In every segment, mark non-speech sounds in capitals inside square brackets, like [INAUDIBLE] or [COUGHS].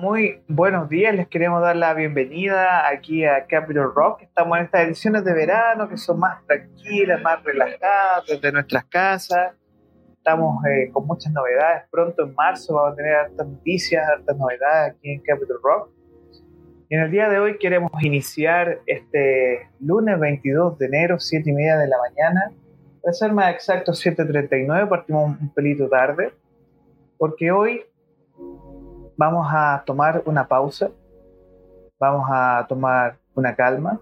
Muy buenos días. Les queremos dar la bienvenida aquí a Capital Rock. Estamos en estas ediciones de verano que son más tranquilas, más relajadas desde nuestras casas. Estamos eh, con muchas novedades. Pronto en marzo vamos a tener hartas noticias, hartas novedades aquí en Capital Rock. En el día de hoy queremos iniciar este lunes 22 de enero, 7 y media de la mañana. Para ser más exacto, 7.39, partimos un pelito tarde, porque hoy vamos a tomar una pausa, vamos a tomar una calma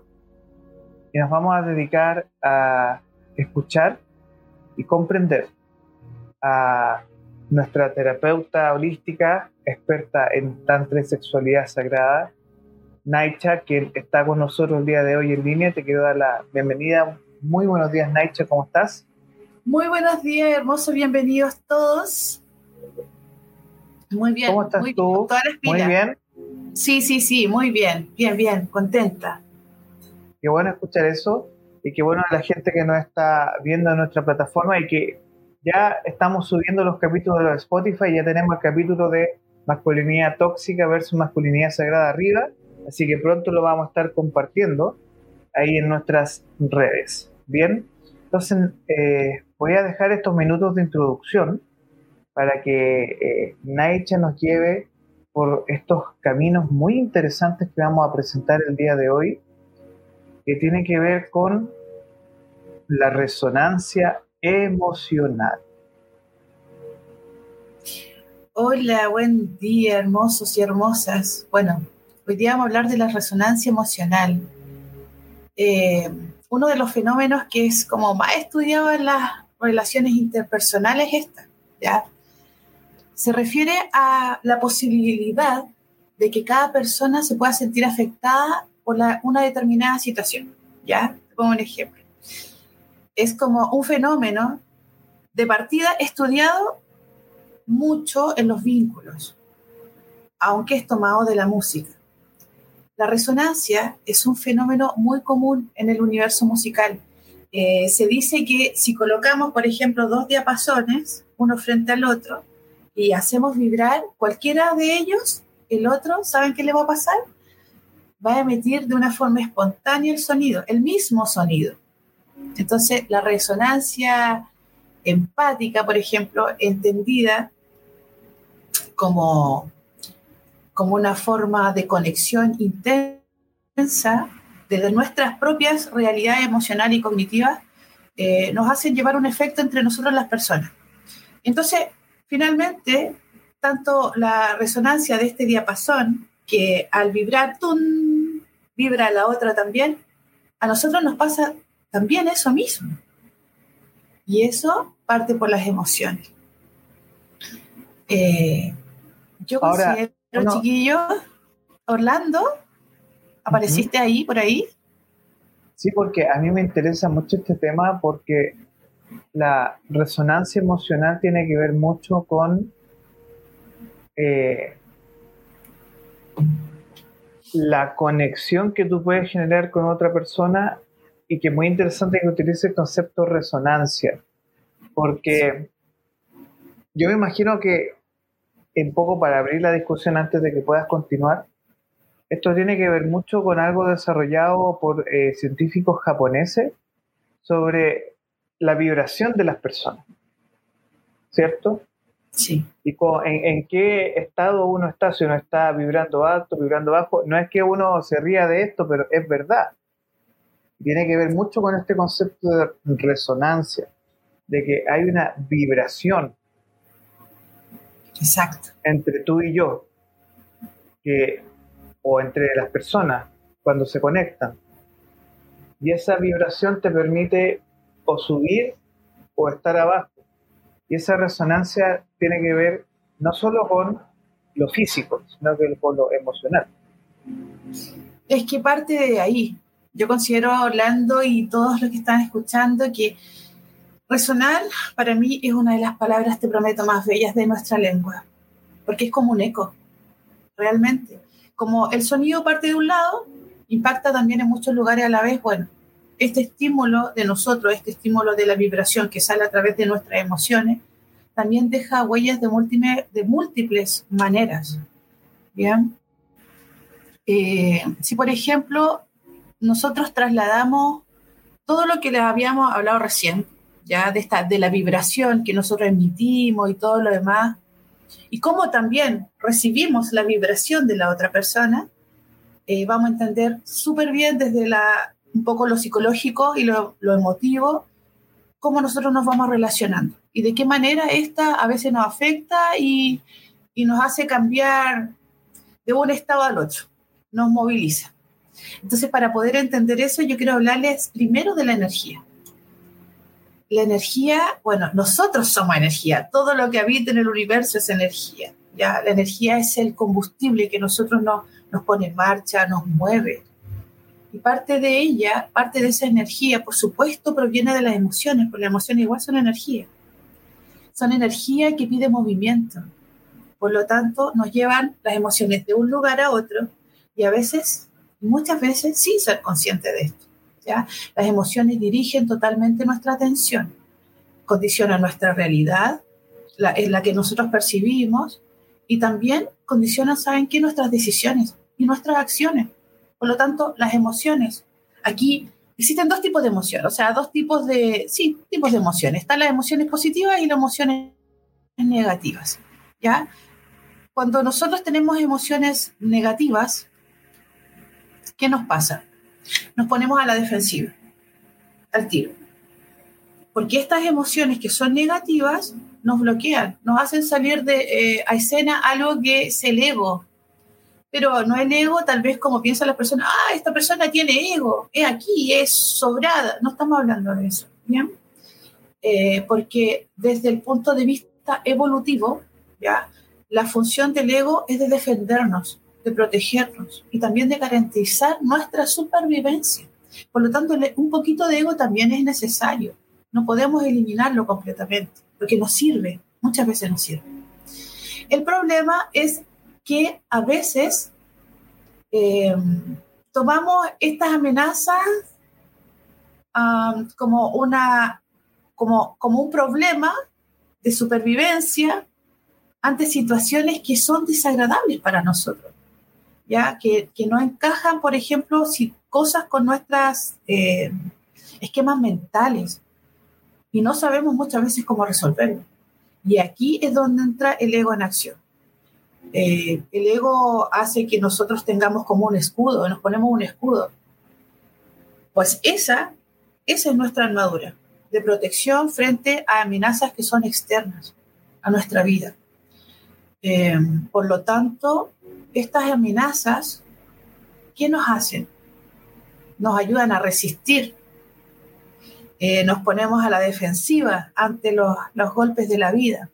y nos vamos a dedicar a escuchar y comprender a nuestra terapeuta holística, experta en tantra sexualidad sagrada, Naicha, que está con nosotros el día de hoy en línea. Te quiero dar la bienvenida. Muy buenos días, Naicha, ¿cómo estás? Muy buenos días, hermosos, bienvenidos todos. Muy bien. ¿Cómo estás muy tú? Muy bien. Sí, sí, sí, muy bien, bien, bien, contenta. Qué bueno escuchar eso y qué bueno la gente que nos está viendo en nuestra plataforma y que ya estamos subiendo los capítulos de Spotify, ya tenemos el capítulo de masculinidad tóxica versus masculinidad sagrada arriba, así que pronto lo vamos a estar compartiendo ahí en nuestras redes. Bien, entonces eh, voy a dejar estos minutos de introducción para que eh, Naicha nos lleve por estos caminos muy interesantes que vamos a presentar el día de hoy, que tienen que ver con la resonancia emocional. Hola, buen día, hermosos y hermosas. Bueno, hoy día vamos a hablar de la resonancia emocional. Eh, uno de los fenómenos que es como más estudiado en las relaciones interpersonales es esta, ¿ya? Se refiere a la posibilidad de que cada persona se pueda sentir afectada por una determinada situación. ¿Ya? Te pongo un ejemplo. Es como un fenómeno de partida estudiado mucho en los vínculos, aunque es tomado de la música. La resonancia es un fenómeno muy común en el universo musical. Eh, se dice que si colocamos, por ejemplo, dos diapasones, uno frente al otro, y hacemos vibrar cualquiera de ellos, el otro, ¿saben qué le va a pasar? Va a emitir de una forma espontánea el sonido, el mismo sonido. Entonces, la resonancia empática, por ejemplo, entendida como, como una forma de conexión intensa desde nuestras propias realidades emocionales y cognitivas, eh, nos hacen llevar un efecto entre nosotros las personas. Entonces, Finalmente, tanto la resonancia de este diapasón, que al vibrar, ¡tum! vibra la otra también, a nosotros nos pasa también eso mismo. Y eso parte por las emociones. Eh, yo considero, chiquillo, Orlando, ¿apareciste ahí, por ahí? Sí, porque a mí me interesa mucho este tema porque la resonancia emocional tiene que ver mucho con eh, la conexión que tú puedes generar con otra persona y que es muy interesante que utilice el concepto resonancia, porque yo me imagino que en poco para abrir la discusión antes de que puedas continuar, esto tiene que ver mucho con algo desarrollado por eh, científicos japoneses sobre la vibración de las personas, ¿cierto? Sí. Y en, qué estado uno está, si uno está vibrando alto, vibrando bajo, no es que uno se ría de esto, pero es verdad. Tiene que ver mucho con este concepto de resonancia, de que hay una vibración. Exacto. Entre tú y yo, que, o entre las personas, cuando se conectan. Y esa vibración te permite o subir o estar abajo. Y esa resonancia tiene que ver no solo con lo físico, sino que con lo emocional. Es que parte de ahí. Yo considero a Orlando y todos los que están escuchando que resonar para mí es una de las palabras, te prometo, más bellas de nuestra lengua, porque es como un eco, realmente. Como el sonido parte de un lado, impacta también en muchos lugares a la vez, bueno, este estímulo de nosotros, este estímulo de la vibración que sale a través de nuestras emociones, también deja huellas de múltiples, de múltiples maneras. ¿bien? Eh, si, por ejemplo, nosotros trasladamos todo lo que les habíamos hablado recién, ya de, esta, de la vibración que nosotros emitimos y todo lo demás, y cómo también recibimos la vibración de la otra persona, eh, vamos a entender súper bien desde la, un poco lo psicológico y lo, lo, emotivo, cómo nosotros nos vamos relacionando y de qué manera esta a veces nos afecta y, y nos hace cambiar de un estado al otro, nos moviliza. Entonces, para poder entender eso, yo quiero hablarles primero de la energía. La energía, bueno, nosotros somos energía, todo lo que habita en el universo es energía. ¿ya? La energía es el combustible que nosotros nos, nos pone en marcha, nos mueve. Y parte de ella, parte de esa energía, por supuesto, proviene de las emociones, porque las emociones igual son energía. Son energía que pide movimiento. Por lo tanto, nos llevan las emociones de un lugar a otro y a veces, muchas veces, sin ser consciente de esto. ¿ya? Las emociones dirigen totalmente nuestra atención, condicionan nuestra realidad, la, en la que nosotros percibimos, y también condicionan, ¿saben qué? Nuestras decisiones y nuestras acciones. Por lo tanto, las emociones. Aquí existen dos tipos de emociones, o sea, dos tipos de, sí, tipos de emociones. Están las emociones positivas y las emociones negativas, ¿ya? Cuando nosotros tenemos emociones negativas, ¿qué nos pasa? Nos ponemos a la defensiva, al tiro. Porque estas emociones que son negativas nos bloquean, nos hacen salir de, eh, a escena algo que es el ego. Pero no el ego, tal vez como piensan las personas, ah, esta persona tiene ego, es aquí, es sobrada. No estamos hablando de eso, ¿bien? Eh, porque desde el punto de vista evolutivo, ¿ya? La función del ego es de defendernos, de protegernos y también de garantizar nuestra supervivencia. Por lo tanto, un poquito de ego también es necesario. No podemos eliminarlo completamente, porque nos sirve, muchas veces nos sirve. El problema es que a veces eh, tomamos estas amenazas um, como, una, como, como un problema de supervivencia ante situaciones que son desagradables para nosotros, ya que, que no encajan, por ejemplo, si cosas con nuestras eh, esquemas mentales y no sabemos muchas veces cómo resolverlo. Y aquí es donde entra el ego en acción. Eh, el ego hace que nosotros tengamos como un escudo, nos ponemos un escudo. Pues esa, esa es nuestra armadura de protección frente a amenazas que son externas a nuestra vida. Eh, por lo tanto, estas amenazas, ¿qué nos hacen? Nos ayudan a resistir. Eh, nos ponemos a la defensiva ante los, los golpes de la vida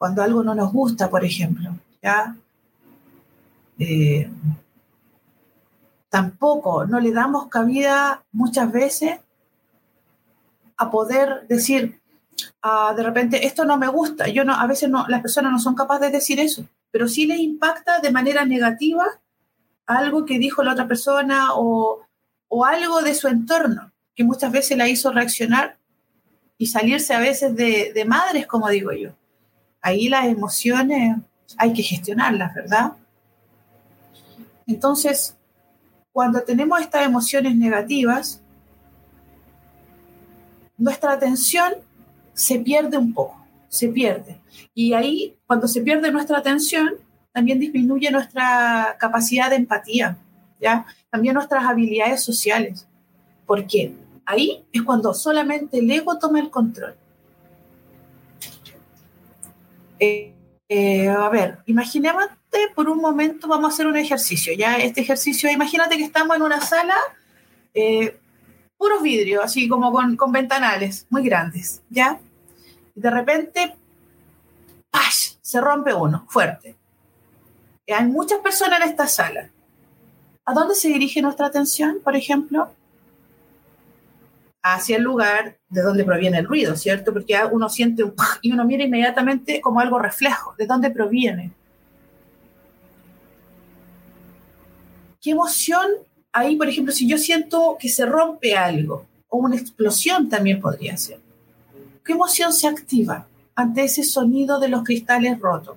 cuando algo no nos gusta, por ejemplo, ¿ya? Eh, tampoco no le damos cabida muchas veces a poder decir, ah, de repente, esto no me gusta. Yo no, a veces no, las personas no son capaces de decir eso, pero sí les impacta de manera negativa algo que dijo la otra persona o, o algo de su entorno, que muchas veces la hizo reaccionar y salirse a veces de, de madres, como digo yo ahí las emociones hay que gestionarlas, ¿verdad? Entonces, cuando tenemos estas emociones negativas, nuestra atención se pierde un poco, se pierde. Y ahí, cuando se pierde nuestra atención, también disminuye nuestra capacidad de empatía, ¿ya? También nuestras habilidades sociales. ¿Por qué? Ahí es cuando solamente el ego toma el control. Eh, eh, a ver, imagínate por un momento, vamos a hacer un ejercicio, ¿ya? Este ejercicio, imagínate que estamos en una sala, eh, puros vidrios, así como con, ventanales muy grandes, ¿ya? Y de repente, ¡pash! Se rompe uno, fuerte. Hay muchas personas en esta sala. ¿A dónde se dirige nuestra atención, por ejemplo? Hacia el lugar de donde proviene el ruido, ¿cierto? Porque uno siente un [LAUGHS] y uno mira inmediatamente como algo reflejo, de dónde proviene. ¿Qué emoción ahí, por ejemplo, si yo siento que se rompe algo, o una explosión también podría ser? ¿Qué emoción se activa ante ese sonido de los cristales rotos?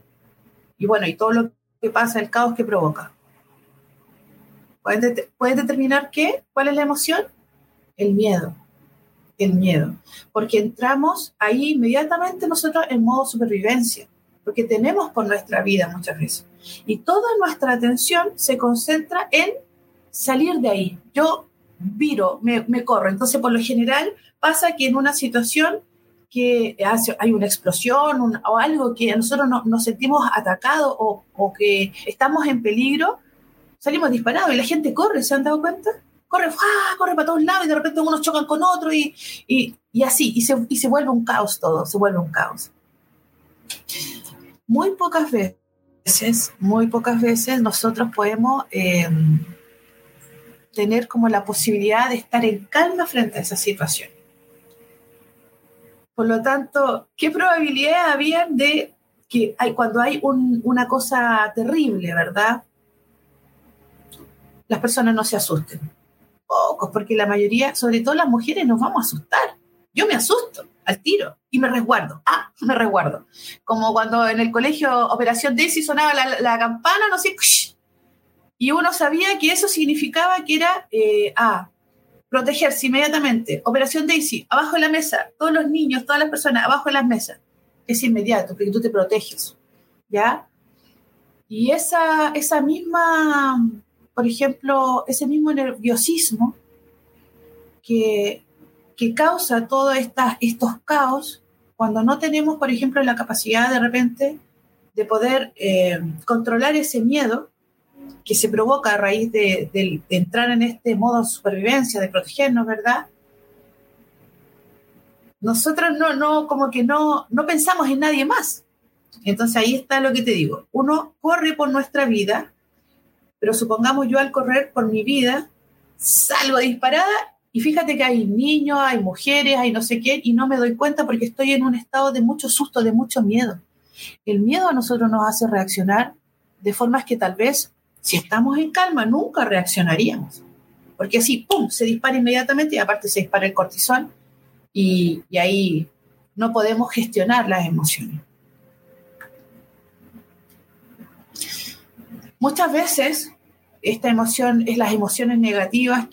y bueno, y todo lo que pasa, el caos que provoca. ¿Pueden, ¿Pueden determinar qué? ¿Cuál es la emoción? El miedo. El miedo. Porque entramos ahí inmediatamente nosotros en modo supervivencia, porque tenemos por nuestra vida muchas veces. Y toda nuestra atención se concentra en salir de ahí. Yo viro, me, me corro. Entonces, por lo general, pasa que en una situación que hay una explosión o algo que nosotros nos sentimos atacados o, o, que estamos en peligro, salimos disparados y la gente corre, ¿se han dado cuenta? Corre, corre para todos lados y de repente unos chocan con otro y, y, y así, y se, y se vuelve un caos todo, se vuelve un caos. Muy pocas veces, muy pocas veces nosotros podemos eh, tener como la posibilidad de estar en calma frente a esa situación. Por lo tanto, ¿qué probabilidades había de que hay, cuando hay una cosa terrible, verdad? Las personas no se asusten. Pocos, porque la mayoría, sobre todo las mujeres, nos vamos a asustar. Yo me asusto al tiro y me resguardo. Ah, [LAUGHS] me resguardo. Como cuando en el colegio Operación Daisy sonaba la, campana, no sé, y uno sabía que eso significaba que era, eh, ah, protegerse inmediatamente. Operación Daisy, abajo de la mesa, todos los niños, todas las personas, abajo de las mesas. Es inmediato, porque tú te proteges. ¿Ya? Y esa, esa misma, por ejemplo, ese mismo nerviosismo que, que causa todos estos caos, cuando no tenemos, por ejemplo, la capacidad de repente de poder eh, controlar ese miedo, que se provoca a raíz de, entrar en este modo de supervivencia, de protegernos, ¿verdad? Nosotros no, no, como que no, no pensamos en nadie más. Entonces ahí está lo que te digo. Uno corre por nuestra vida, pero supongamos yo al correr por mi vida, salgo disparada y fíjate que hay niños, hay mujeres, hay no sé qué, y no me doy cuenta porque estoy en un estado de mucho susto, de mucho miedo. El miedo a nosotros nos hace reaccionar de formas que tal vez si estamos en calma, nunca reaccionaríamos. Porque así, ¡pum!, se dispara inmediatamente y aparte se dispara el cortisol y, ahí no podemos gestionar las emociones. Muchas veces esta emoción es las emociones negativas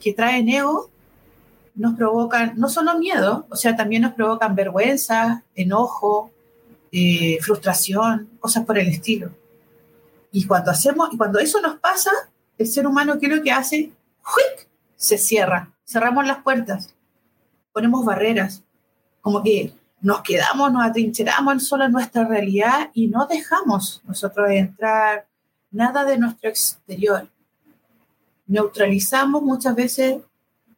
que traen ego, nos provocan no solo miedo, o sea, también nos provocan vergüenza, enojo, eh, frustración, cosas por el estilo. Y cuando hacemos, y cuando eso nos pasa, el ser humano, ¿qué es lo que hace? Se cierra. Cerramos las puertas. Ponemos barreras. Como que nos quedamos, nos atrincheramos solo en nuestra realidad y no dejamos nosotros entrar nada de nuestro exterior. Neutralizamos muchas veces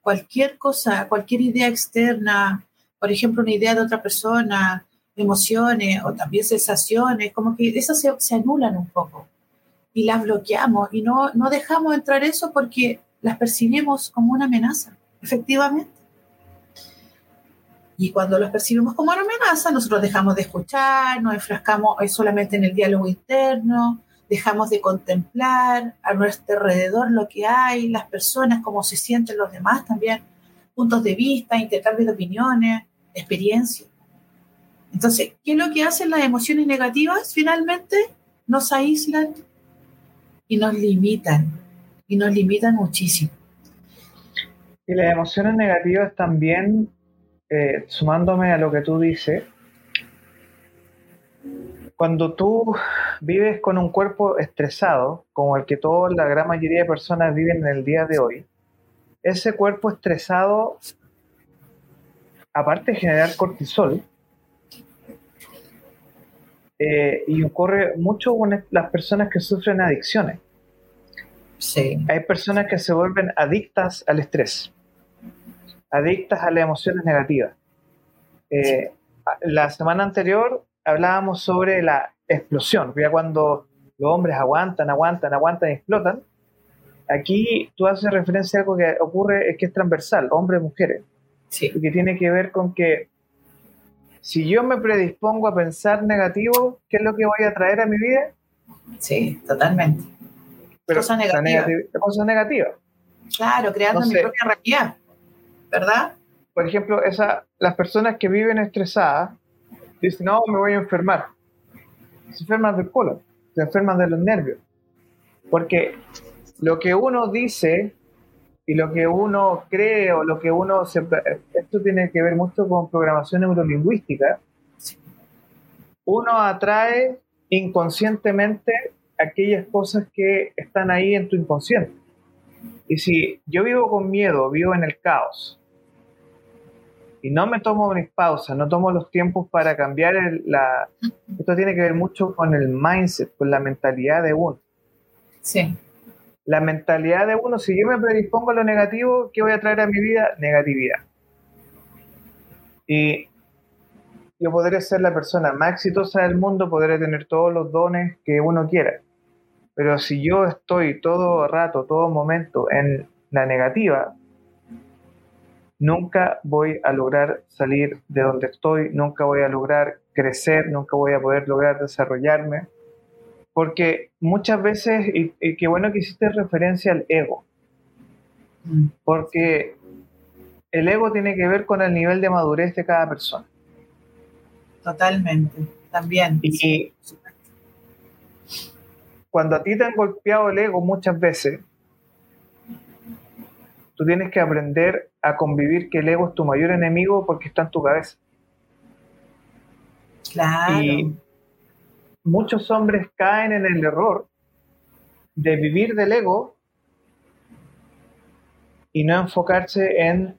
cualquier cosa, cualquier idea externa, por ejemplo, una idea de otra persona, emociones o también sensaciones, como que esas se, se anulan un poco y las bloqueamos y no, no dejamos entrar eso porque las percibimos como una amenaza, efectivamente. Y cuando las percibimos como una amenaza, nosotros dejamos de escuchar, nos enfrascamos solamente en el diálogo interno, dejamos de contemplar a nuestro alrededor lo que hay, las personas, cómo se sienten los demás también, puntos de vista, intercambio de opiniones, experiencias. Entonces, ¿qué es lo que hacen las emociones negativas? Finalmente nos aíslan y nos limitan, y nos limitan muchísimo. Y las emociones negativas también, eh, sumándome a lo que tú dices, cuando tú vives con un cuerpo estresado, como el que toda la gran mayoría de personas viven en el día de hoy, ese cuerpo estresado, aparte de generar cortisol, eh, y ocurre mucho con las personas que sufren adicciones. Sí. Hay personas que se vuelven adictas al estrés, adictas a las emociones negativas. Eh, la semana anterior hablábamos sobre la explosión, ya cuando los hombres aguantan, aguantan, aguantan y explotan. Aquí tú haces referencia a algo que ocurre, es que es transversal, hombres mujeres. Sí. Y que tiene que ver con que si yo me predispongo a pensar negativo, ¿qué es lo que voy a traer a mi vida? Sí, totalmente. Pero cosas negativas. Cosas negativas. Claro, creando mi propia realidad, ¿verdad? Por ejemplo, esa, las personas que viven estresadas dicen, no, me voy a enfermar. Se enferman del colon. se enferman de los nervios. Porque lo que uno dice y lo que uno cree o lo que uno se, esto tiene que ver mucho con programación neurolingüística. Uno atrae inconscientemente aquellas cosas que están ahí en tu inconsciente. Y si yo vivo con miedo, vivo en el caos, y no me tomo mis pausas, no tomo los tiempos para cambiar la... Esto tiene que ver mucho con el mindset, con la mentalidad de uno. Sí. La mentalidad de uno, si yo me predispongo a lo negativo, ¿qué voy a traer a mi vida? Negatividad. Y yo podré ser la persona más exitosa del mundo, podré tener todos los dones que uno quiera. Pero si yo estoy todo rato, todo momento en la negativa, nunca voy a lograr salir de donde estoy, nunca voy a lograr crecer, nunca voy a poder lograr desarrollarme. Porque muchas veces, y, qué bueno que hiciste referencia al ego, mm. porque el ego tiene que ver con el nivel de madurez de cada persona. Totalmente, también. Y cuando a ti te han golpeado el ego muchas veces, tú tienes que aprender a convivir que el ego es tu mayor enemigo porque está en tu cabeza. Claro. Y muchos hombres caen en el error de vivir del ego y no enfocarse en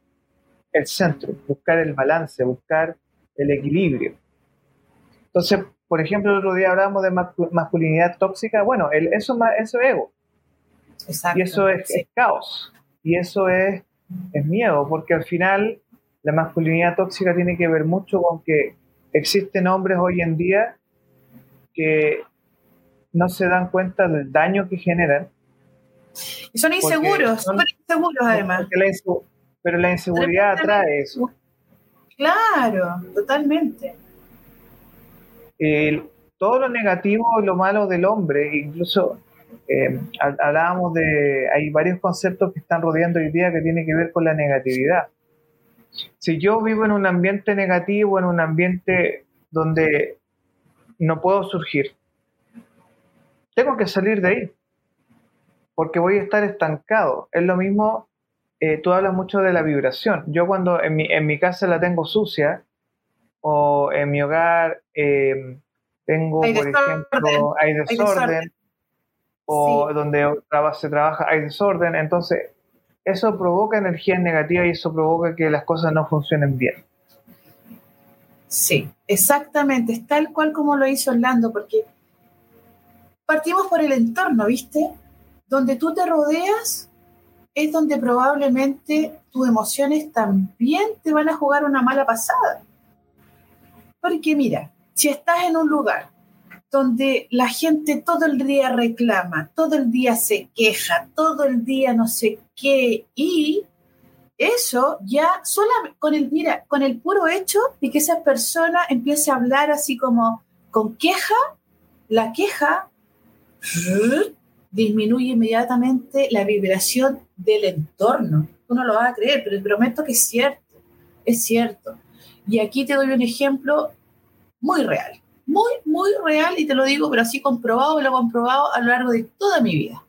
el centro, buscar el balance, buscar el equilibrio. Entonces, por ejemplo, el otro día hablábamos de masculinidad tóxica. Bueno, el, eso, eso es ego. Exacto, y eso es caos. Y eso es, es miedo, porque al final la masculinidad tóxica tiene que ver mucho con que existen hombres hoy en día que no se dan cuenta del daño que generan. Y son inseguros, son, inseguros además. pero la inseguridad atrae eso. Claro, totalmente. todo lo negativo y lo malo del hombre, incluso eh, hablábamos de, hay varios conceptos que están rodeando hoy día que tienen que ver con la negatividad. Si yo vivo en un ambiente negativo, en un ambiente donde no puedo surgir, tengo que salir de ahí, porque voy a estar estancado. Es lo mismo, eh, tú hablas mucho de la vibración. Yo cuando en mi, en mi casa la tengo sucia, o en mi hogar eh, tengo, por ejemplo, hay desorden o donde se trabaja hay desorden, entonces eso provoca energías negativas y eso provoca que las cosas no funcionen bien. Sí, exactamente, es tal cual como lo hizo Orlando, porque partimos por el entorno, ¿viste? Donde tú te rodeas es donde probablemente tus emociones también te van a jugar una mala pasada. Porque mira, si estás en un lugar donde la gente todo el día reclama, todo el día se queja, todo el día no sé qué, y eso ya solamente con el, mira, con el puro hecho de que esa persona empiece a hablar así como con queja, la queja disminuye inmediatamente la vibración del entorno. Tú no lo vas a creer, pero te prometo que es cierto, es cierto. Y aquí te doy un ejemplo muy real muy, muy real y te lo digo, pero así comprobado, lo he comprobado a lo largo de toda mi vida.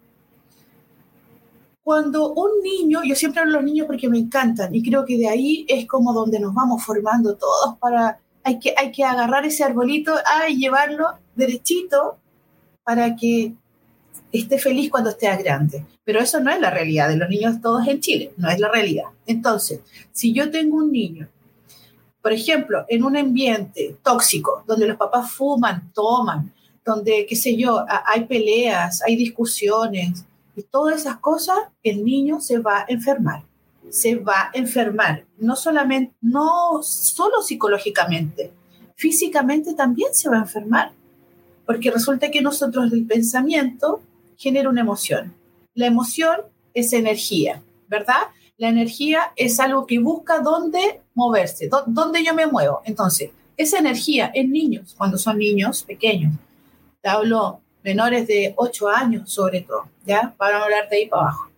Cuando un niño, yo siempre hablo de los niños porque me encantan y creo que de ahí es como donde nos vamos formando todos para, hay que, hay que agarrar ese arbolito y llevarlo derechito para que esté feliz cuando esté grande. Pero eso no es la realidad de los niños todos en Chile, no es la realidad. Entonces, si yo tengo un niño por ejemplo, en un ambiente tóxico, donde los papás fuman, toman, donde, qué sé yo, hay peleas, hay discusiones y todas esas cosas, el niño se va a enfermar. Se va a enfermar, no solamente, no solo psicológicamente, físicamente también se va a enfermar, porque resulta que nosotros el pensamiento genera una emoción. La emoción es energía, ¿verdad? La energía es algo que busca dónde moverse, dónde yo me muevo. Entonces, esa energía en niños, cuando son niños pequeños, te hablo menores de 8 años sobre todo, ¿ya? Para hablar de ahí para abajo.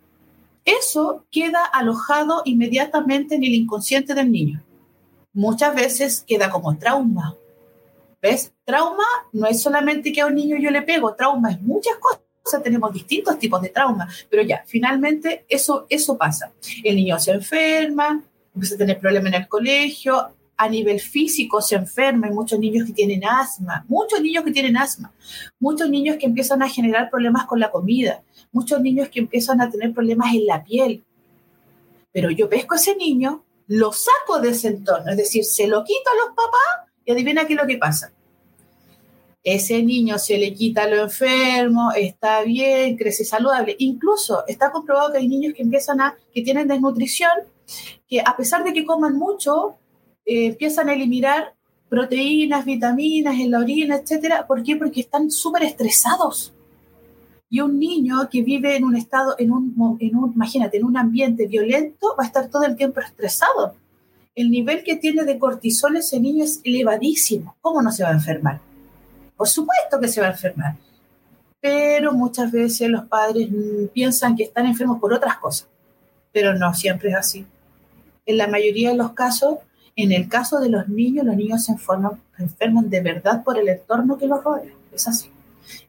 Eso queda alojado inmediatamente en el inconsciente del niño. Muchas veces queda como trauma. ¿Ves? trauma no es solamente que a un niño yo le pego, trauma es muchas cosas. Tenemos distintos tipos de trauma, pero ya, finalmente eso, eso pasa. El niño se enferma, empieza a tener problemas en el colegio, a nivel físico se enferma, hay muchos niños que tienen asma, muchos niños que tienen asma, muchos niños que empiezan a generar problemas con la comida, muchos niños que empiezan a tener problemas en la piel. Pero yo pesco a ese niño, lo saco de ese entorno, es decir, se lo quito a los papás y adivina qué es lo que pasa ese niño se le quita lo enfermo, está bien, crece saludable. Incluso está comprobado que hay niños que empiezan a, que tienen desnutrición, que a pesar de que coman mucho, eh, empiezan a eliminar proteínas, vitaminas en la orina, etcétera. ¿Por qué? Porque están súper estresados. Y un niño que vive en un estado, en un, en un, imagínate, en un ambiente violento, va a estar todo el tiempo estresado. El nivel que tiene de cortisol ese niño es elevadísimo. ¿Cómo no se va a enfermar? Por supuesto que se va a enfermar, pero muchas veces los padres piensan que están enfermos por otras cosas, pero no siempre es así. En la mayoría de los casos, en el caso de los niños, los niños se enferman, enferman de verdad por el entorno que los rodea, es así.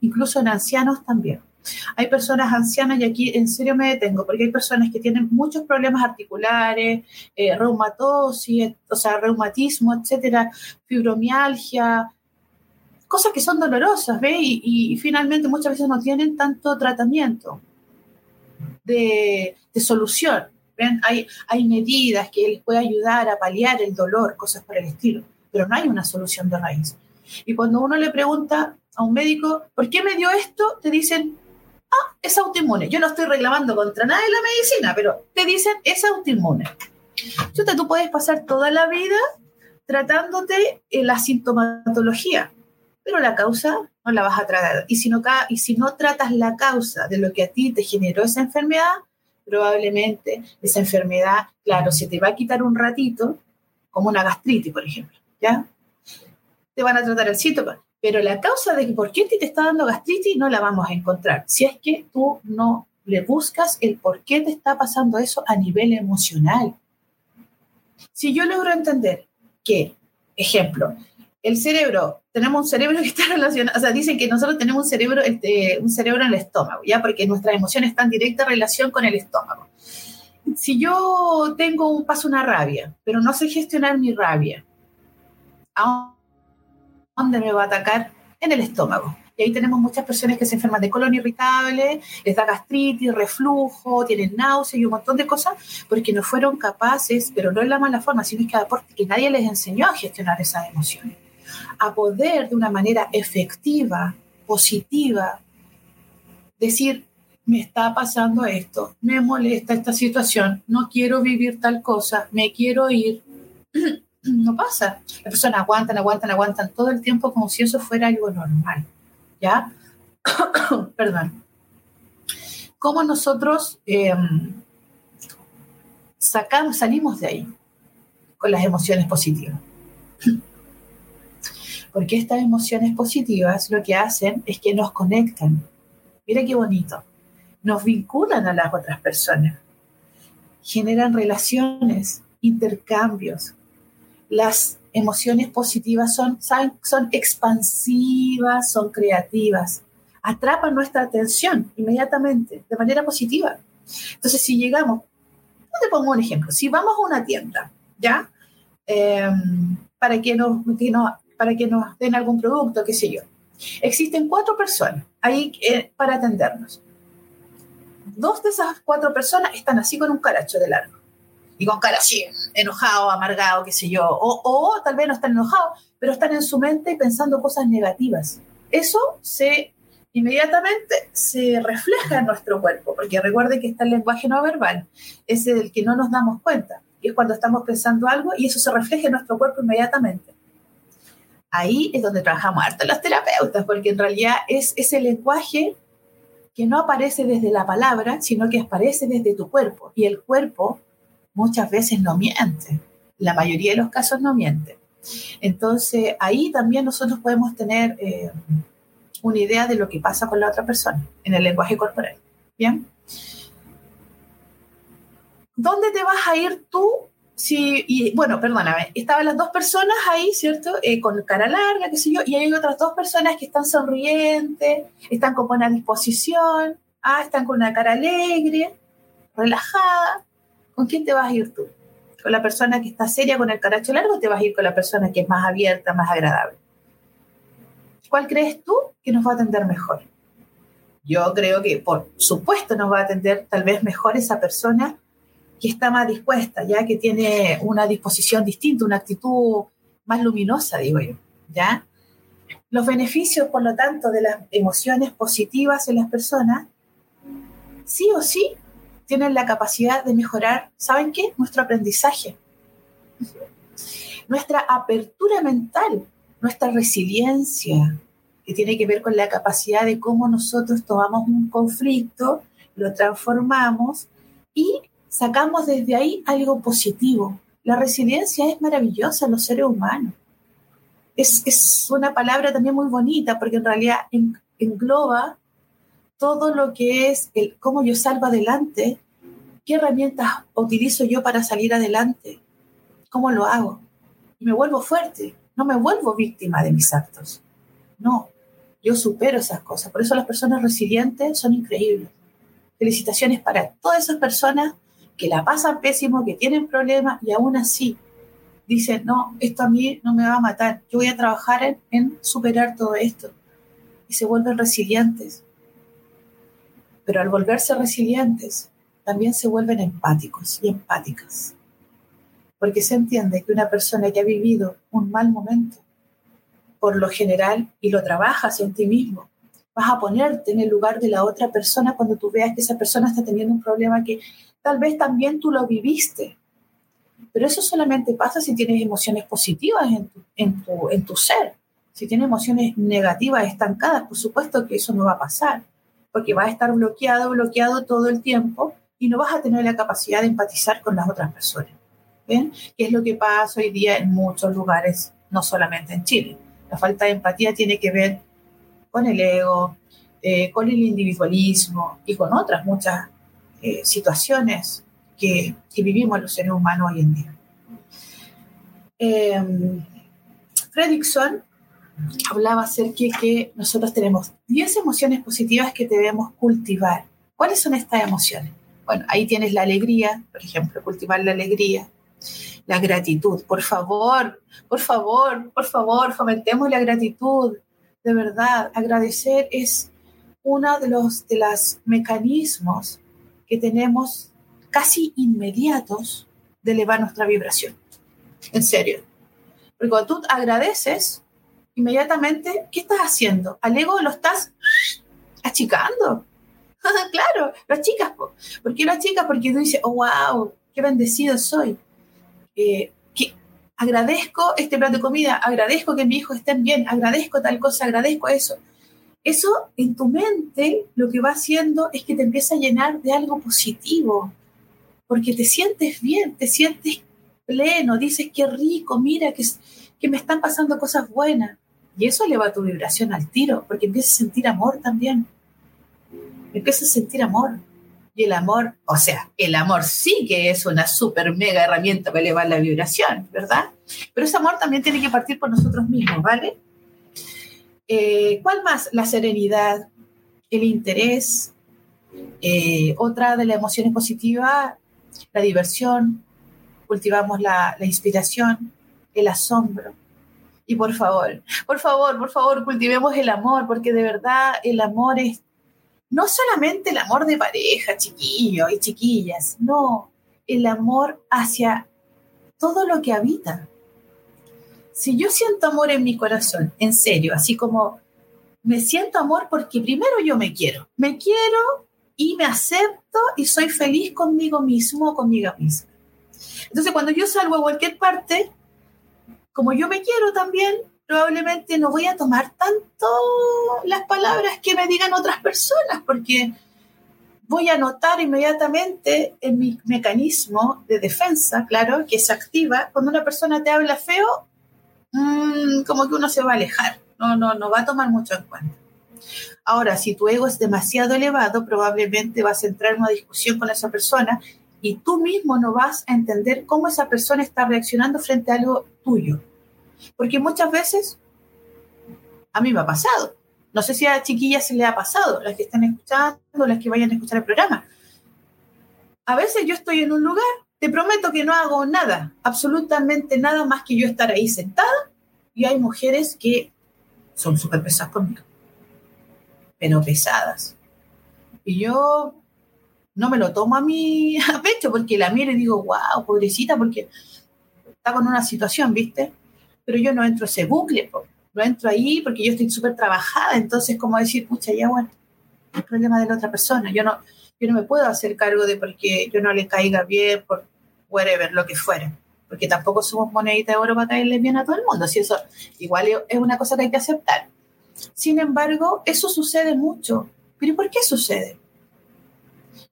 Incluso en ancianos también. Hay personas ancianas, y aquí en serio me detengo, porque hay personas que tienen muchos problemas articulares, eh, reumatosis, o sea, reumatismo, etcétera, fibromialgia, cosas que son dolorosas, ¿ve? Y, finalmente muchas veces no tienen tanto tratamiento de, solución. ¿ven? Hay, hay medidas que les pueden ayudar a paliar el dolor, cosas por el estilo, pero no hay una solución de raíz. Y cuando uno le pregunta a un médico, ¿por qué me dio esto? Te dicen, ah, es autoinmune. Yo no estoy reclamando contra nada de la medicina, pero te dicen, es autoinmune. Entonces tú puedes pasar toda la vida tratándote en la sintomatología, pero la causa no la vas a tratar. Y si, no, y si no tratas la causa de lo que a ti te generó esa enfermedad, probablemente esa enfermedad, claro, se te va a quitar un ratito, como una gastritis, por ejemplo, ¿ya? Te van a tratar el síntoma, pero la causa de por qué te está dando gastritis no la vamos a encontrar. Si es que tú no le buscas el por qué te está pasando eso a nivel emocional. Si yo logro entender que, ejemplo, el cerebro, tenemos un cerebro [LAUGHS] que está relacionado, o sea, dicen que nosotros tenemos un cerebro, este, un cerebro en el estómago, ¿ya? Porque nuestras emociones están en directa relación con el estómago. Si yo tengo un paso, una rabia, pero no sé gestionar mi rabia, ¿a dónde me va a atacar? En el estómago. Y ahí tenemos muchas personas que se enferman de colon irritable, les da gastritis, reflujo, tienen náuseas y un montón de cosas, porque no fueron capaces, pero no en la mala forma, sino que, que nadie les enseñó a gestionar esas emociones a poder de una manera efectiva, positiva, decir, me está pasando esto, me molesta esta situación, no quiero vivir tal cosa, me quiero ir. [CLEARS THROAT] no pasa. Las personas aguantan, aguantan, aguantan todo el tiempo como si eso fuera algo normal. ¿Ya? [COUGHS] Perdón. ¿Cómo nosotros em, sacamos, salimos de ahí con las emociones positivas? Porque estas emociones positivas lo que hacen es que nos conectan. Mira qué bonito. Nos vinculan a las otras personas. Generan relaciones, intercambios. Las emociones positivas son, son expansivas, son creativas. Atrapan nuestra atención inmediatamente, de manera positiva. Entonces, si llegamos, no te pongo un ejemplo, si vamos a una tienda, ¿ya? Em, para que nos, que nos para que nos den algún producto, qué sé yo. Existen cuatro personas ahí eh, para atendernos. Dos de esas cuatro personas están así con un caracho de largo. Y con cara así, enojado, amargado, qué sé yo. O, o tal vez no están enojados, pero están en su mente pensando cosas negativas. Eso se inmediatamente se refleja en nuestro cuerpo, porque recuerde que está el lenguaje no verbal, ese del que no nos damos cuenta, y es cuando estamos pensando algo y eso se refleja en nuestro cuerpo inmediatamente ahí es donde trabajamos harto los terapeutas, porque en realidad es ese lenguaje que no aparece desde la palabra, sino que aparece desde tu cuerpo. Y el cuerpo muchas veces no miente, la mayoría de los casos no miente. Entonces ahí también nosotros podemos tener eh, una idea de lo que pasa con la otra persona en el lenguaje corporal. ¿Bien? ¿Dónde te vas a ir tú Sí, y bueno, perdóname, estaban las dos personas ahí, ¿cierto? Eh, con cara larga, qué sé yo, y hay otras dos personas que están sonrientes, están con buena disposición, ah, están con una cara alegre, relajada. ¿Con quién te vas a ir tú? ¿Con la persona que está seria con el caracho largo o te vas a ir con la persona que es más abierta, más agradable? ¿Cuál crees tú que nos va a atender mejor? Yo creo que, por supuesto, nos va a atender tal vez mejor esa persona que está más dispuesta, ya que tiene una disposición distinta, una actitud más luminosa, digo yo, ¿ya? Los beneficios, por lo tanto, de las emociones positivas en las personas, sí o sí, tienen la capacidad de mejorar, ¿saben qué? Nuestro aprendizaje, nuestra apertura mental, nuestra resiliencia, que tiene que ver con la capacidad de cómo nosotros tomamos un conflicto, lo transformamos y sacamos desde ahí algo positivo. La resiliencia es maravillosa en los seres humanos. Es, una palabra también muy bonita porque en realidad engloba todo lo que es el cómo yo salgo adelante, qué herramientas utilizo yo para salir adelante, cómo lo hago. Y me vuelvo fuerte, no me vuelvo víctima de mis actos. No, yo supero esas cosas. Por eso las personas resilientes son increíbles. Felicitaciones para todas esas personas que la pasan pésimo, que tienen problemas y aún así dicen, no, esto a mí no me va a matar, yo voy a trabajar en, superar todo esto. Y se vuelven resilientes. Pero al volverse resilientes, también se vuelven empáticos y empáticas. Porque se entiende que una persona que ha vivido un mal momento, por lo general, y lo trabajas en ti mismo, vas a ponerte en el lugar de la otra persona cuando tú veas que esa persona está teniendo un problema que tal vez también tú lo viviste. Pero eso solamente pasa si tienes emociones positivas en tu, en tu, ser. Si tienes emociones negativas estancadas, por supuesto que eso no va a pasar, porque vas a estar bloqueado, bloqueado todo el tiempo y no vas a tener la capacidad de empatizar con las otras personas. ¿Ven? ¿Qué es lo que pasa hoy día en muchos lugares, no solamente en Chile? La falta de empatía tiene que ver con el ego, eh, con el individualismo y con otras muchas eh, situaciones que, vivimos los seres humanos hoy en día. Eh, Fredrickson hablaba acerca de que nosotros tenemos 10 emociones positivas que debemos cultivar. ¿Cuáles son estas emociones? Bueno, ahí tienes la alegría, por ejemplo, cultivar la alegría, la gratitud. Por favor, por favor, por favor, fomentemos la gratitud. De verdad, agradecer es uno de los de los mecanismos que tenemos casi inmediatos de elevar nuestra vibración. En serio. Porque cuando tú agradeces, inmediatamente, ¿qué estás haciendo? Al ego lo estás achicando. [LAUGHS] claro, lo achicas. ¿Por qué lo achicas? Porque tú dices, oh, wow, qué bendecido soy. Eh, que agradezco este plato de comida, agradezco que mi hijo esté bien, agradezco tal cosa, agradezco eso. Eso en tu mente lo que va haciendo es que te empieza a llenar de algo positivo, porque te sientes bien, te sientes pleno, dices qué rico, mira que, que me están pasando cosas buenas. Y eso eleva tu vibración al tiro, porque empiezas a sentir amor también. Empiezas a sentir amor. Y el amor, o sea, el amor sí que es una súper mega herramienta para elevar la vibración, ¿verdad? Pero ese amor también tiene que partir por nosotros mismos, ¿vale? Eh, ¿Cuál más? La serenidad, el interés. Eh, otra de las emociones positivas, la diversión. Cultivamos la, la inspiración, el asombro. Y por favor, por favor, por favor, cultivemos el amor, porque de verdad el amor es no solamente el amor de pareja, chiquillos y chiquillas, no, el amor hacia todo lo que habita, si yo siento amor en mi corazón, en serio, así como me siento amor porque primero yo me quiero, me quiero y me acepto y soy feliz conmigo mismo o conmigo misma. Entonces, cuando yo salgo a cualquier parte, como yo me quiero también, probablemente no voy a tomar tanto las palabras que me digan otras personas, porque voy a notar inmediatamente en mi mecanismo de defensa, claro, que se activa, cuando una persona te habla feo, Mm, como que uno se va a alejar, no, no, no va a tomar mucho en cuenta. Ahora, si tu ego es demasiado elevado, probablemente vas a entrar en una discusión con esa persona y tú mismo no vas a entender cómo esa persona está reaccionando frente a algo tuyo. Porque muchas veces, a mí me ha pasado, no sé si a chiquillas se le ha pasado, las que están escuchando, las que vayan a escuchar el programa. A veces yo estoy en un lugar, te prometo que no hago nada, absolutamente nada más que yo estar ahí sentada y hay mujeres que son súper pesadas conmigo, pero pesadas. Y yo no me lo tomo a mí [LAUGHS] a pecho porque la miro y digo, wow, pobrecita, porque está con una situación, ¿viste? Pero yo no entro ese bucle, no entro ahí porque yo estoy súper trabajada, entonces como decir, pucha, ya bueno, el problema de la otra persona, yo no, yo no me puedo hacer cargo de porque yo no le caiga bien, por whatever, lo que fuera, porque tampoco somos monedita de oro para caerle bien a todo el mundo, si eso igual es una cosa que hay que aceptar. Sin embargo, eso sucede mucho. ¿Pero por qué sucede?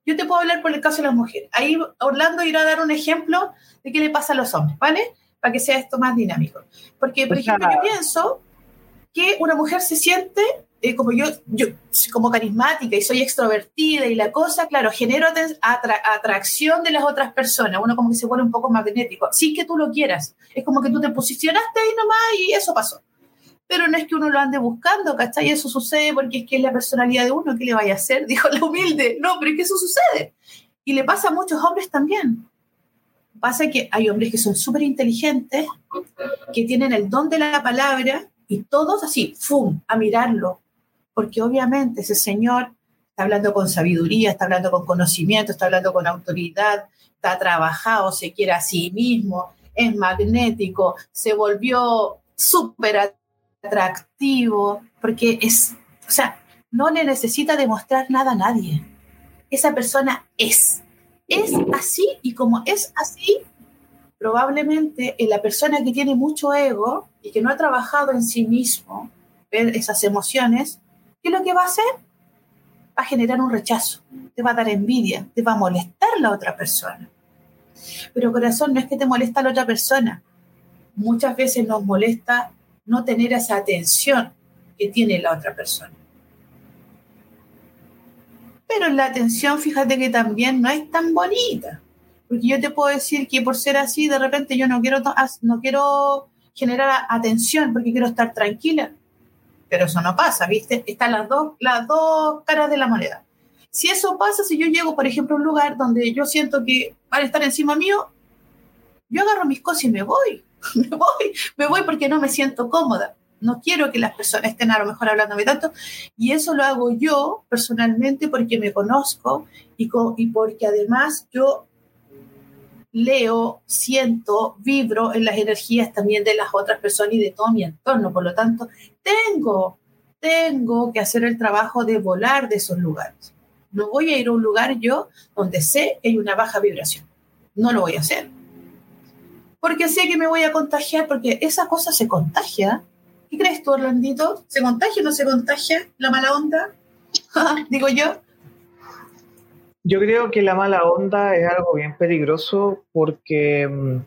Yo te puedo hablar por el caso de las mujeres. Ahí Orlando irá a dar un ejemplo de qué le pasa a los hombres, ¿vale? Para que sea esto más dinámico. Porque, por ejemplo, yo pienso que una mujer se siente eh, como yo, yo, como carismática y soy extrovertida y la cosa, claro, genero atracción de las otras personas. Uno como que se vuelve un poco magnético, sin que tú lo quieras. Es como que tú te posicionaste ahí nomás y eso pasó pero no es que uno lo ande buscando, ¿cachai? Eso sucede porque es que es la personalidad de uno, ¿qué le vaya a hacer? [LAUGHS] Dijo la humilde. No, pero es que eso sucede. Y le pasa a muchos hombres también. Pasa que hay hombres que son súper inteligentes, que tienen el don de la palabra y todos así, ¡fum!, a mirarlo. Porque obviamente ese señor está hablando con sabiduría, está hablando con conocimiento, está hablando con autoridad, está trabajado, se quiere a sí mismo, es magnético, se volvió súper atractivo, porque es, o sea, no le necesita demostrar nada a nadie. Esa persona es. Es así y como es así, probablemente la persona que tiene mucho ego y que no ha trabajado en sí mismo, ver esas emociones, ¿qué es lo que va a hacer? Va a generar un rechazo, te va a dar envidia, te va a molestar la otra persona. Pero corazón, no es que te molesta la otra persona. Muchas veces nos molesta no tener esa atención que tiene la otra persona. Pero la atención, fíjate que también no es tan bonita. Porque yo te puedo decir que por ser así, de repente yo no quiero, no quiero generar atención porque quiero estar tranquila. Pero eso no pasa, ¿viste? Están las dos, las dos caras de la moneda. Si eso pasa, si yo llego, por ejemplo, a un lugar donde yo siento que van a estar encima mío, yo agarro mis cosas y me voy. [LAUGHS] me voy, me voy porque no me siento cómoda. No quiero que las personas estén a lo mejor hablándome tanto. Y eso lo hago yo personalmente porque me conozco y, y porque además yo leo, siento, vibro en las energías también de las otras personas y de todo mi entorno. Por lo tanto, tengo, tengo que hacer el trabajo de volar de esos lugares. No voy a ir a un lugar yo donde sé que hay una baja vibración. No lo voy a hacer porque sé que me voy a contagiar, porque esa cosa se contagia. ¿Qué crees tú, Orlandito? ¿Se contagia o no se contagia la mala onda? [LAUGHS] Digo yo. Yo creo que la mala onda es algo bien peligroso porque mm,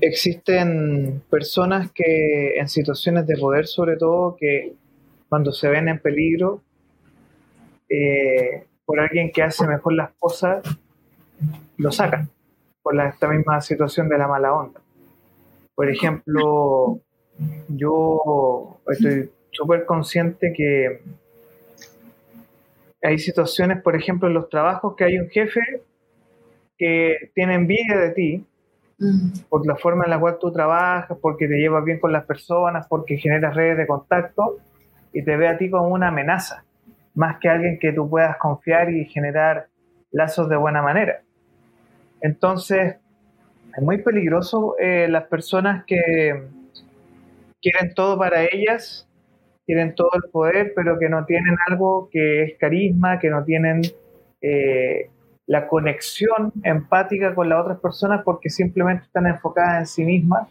existen personas que en situaciones de poder sobre todo que cuando se ven en peligro eh, por alguien que hace mejor las cosas lo sacan por esta misma situación de la mala onda. Por ejemplo, yo estoy súper consciente que hay situaciones, por ejemplo, en los trabajos que hay un jefe que tiene envidia de ti mm. por la forma en la cual tú trabajas, porque te llevas bien con las personas, porque generas redes de contacto y te ve a ti como una amenaza, más que alguien que tú puedas confiar y generar lazos de buena manera. Entonces, es muy peligroso eh, las personas que quieren todo para ellas, quieren todo el poder, pero que no tienen algo que es carisma, que no tienen eh, la conexión empática con las otras personas porque simplemente están enfocadas en sí mismas.